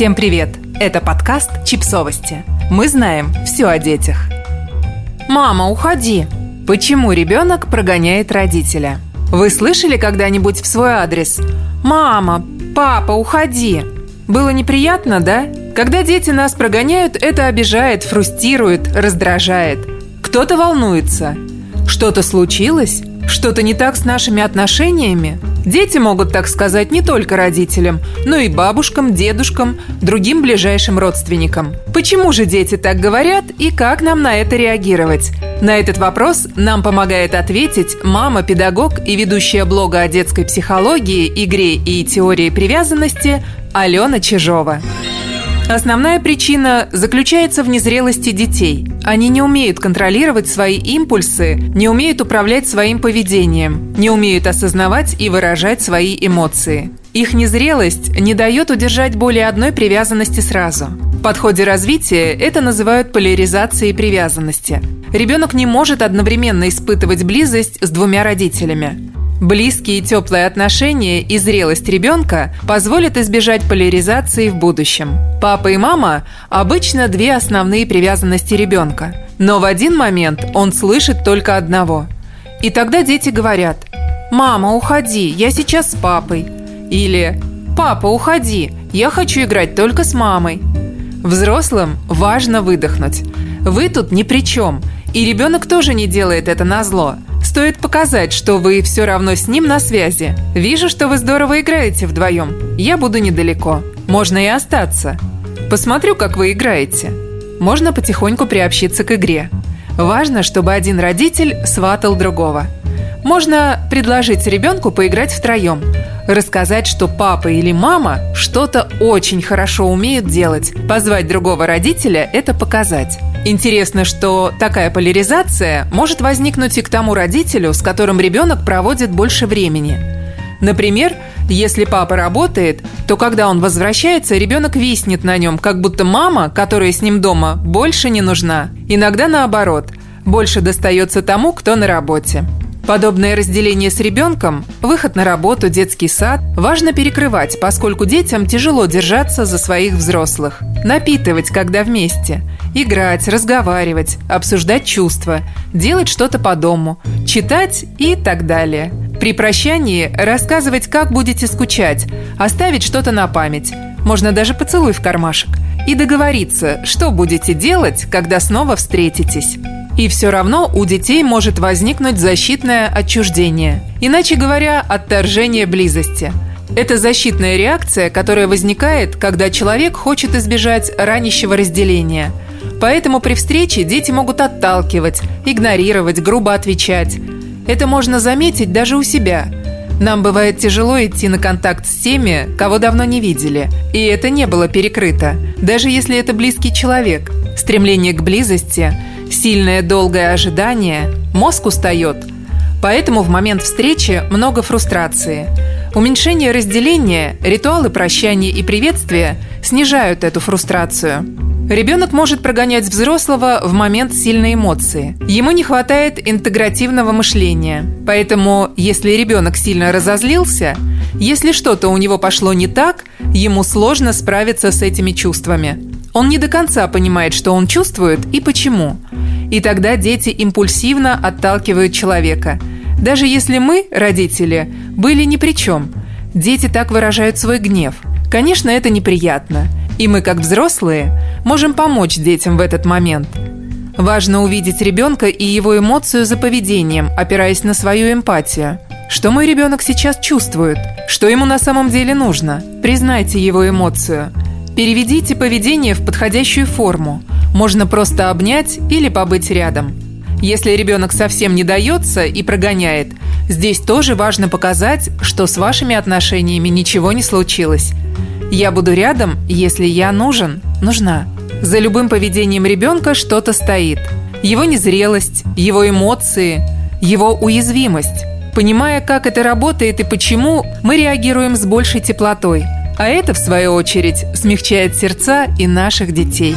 Всем привет! Это подкаст «Чипсовости». Мы знаем все о детях. Мама, уходи! Почему ребенок прогоняет родителя? Вы слышали когда-нибудь в свой адрес «Мама, папа, уходи!» Было неприятно, да? Когда дети нас прогоняют, это обижает, фрустирует, раздражает. Кто-то волнуется. Что-то случилось? Что-то не так с нашими отношениями? Дети могут так сказать не только родителям, но и бабушкам, дедушкам, другим ближайшим родственникам. Почему же дети так говорят и как нам на это реагировать? На этот вопрос нам помогает ответить мама-педагог и ведущая блога о детской психологии, игре и теории привязанности Алена Чижова. Основная причина заключается в незрелости детей. Они не умеют контролировать свои импульсы, не умеют управлять своим поведением, не умеют осознавать и выражать свои эмоции. Их незрелость не дает удержать более одной привязанности сразу. В подходе развития это называют поляризацией привязанности. Ребенок не может одновременно испытывать близость с двумя родителями. Близкие и теплые отношения и зрелость ребенка позволят избежать поляризации в будущем. Папа и мама – обычно две основные привязанности ребенка. Но в один момент он слышит только одного. И тогда дети говорят «Мама, уходи, я сейчас с папой». Или «Папа, уходи, я хочу играть только с мамой». Взрослым важно выдохнуть. Вы тут ни при чем, и ребенок тоже не делает это на зло – Стоит показать, что вы все равно с ним на связи. Вижу, что вы здорово играете вдвоем. Я буду недалеко. Можно и остаться. Посмотрю, как вы играете. Можно потихоньку приобщиться к игре. Важно, чтобы один родитель сватал другого. Можно предложить ребенку поиграть втроем. Рассказать, что папа или мама что-то очень хорошо умеют делать. Позвать другого родителя – это показать. Интересно, что такая поляризация может возникнуть и к тому родителю, с которым ребенок проводит больше времени. Например, если папа работает, то когда он возвращается, ребенок виснет на нем, как будто мама, которая с ним дома, больше не нужна. Иногда наоборот, больше достается тому, кто на работе. Подобное разделение с ребенком, выход на работу, детский сад важно перекрывать, поскольку детям тяжело держаться за своих взрослых. Напитывать, когда вместе. Играть, разговаривать, обсуждать чувства, делать что-то по дому, читать и так далее. При прощании рассказывать, как будете скучать, оставить что-то на память. Можно даже поцелуй в кармашек. И договориться, что будете делать, когда снова встретитесь. И все равно у детей может возникнуть защитное отчуждение. Иначе говоря, отторжение близости. Это защитная реакция, которая возникает, когда человек хочет избежать ранящего разделения. Поэтому при встрече дети могут отталкивать, игнорировать, грубо отвечать. Это можно заметить даже у себя. Нам бывает тяжело идти на контакт с теми, кого давно не видели. И это не было перекрыто, даже если это близкий человек. Стремление к близости – Сильное долгое ожидание, мозг устает. Поэтому в момент встречи много фрустрации. Уменьшение разделения, ритуалы прощания и приветствия снижают эту фрустрацию. Ребенок может прогонять взрослого в момент сильной эмоции. Ему не хватает интегративного мышления. Поэтому, если ребенок сильно разозлился, если что-то у него пошло не так, ему сложно справиться с этими чувствами. Он не до конца понимает, что он чувствует и почему. И тогда дети импульсивно отталкивают человека. Даже если мы, родители, были ни при чем. Дети так выражают свой гнев. Конечно, это неприятно. И мы, как взрослые, можем помочь детям в этот момент. Важно увидеть ребенка и его эмоцию за поведением, опираясь на свою эмпатию. Что мой ребенок сейчас чувствует? Что ему на самом деле нужно? Признайте его эмоцию. Переведите поведение в подходящую форму. Можно просто обнять или побыть рядом. Если ребенок совсем не дается и прогоняет, здесь тоже важно показать, что с вашими отношениями ничего не случилось. Я буду рядом, если я нужен, нужна. За любым поведением ребенка что-то стоит. Его незрелость, его эмоции, его уязвимость. Понимая, как это работает и почему, мы реагируем с большей теплотой. А это, в свою очередь, смягчает сердца и наших детей.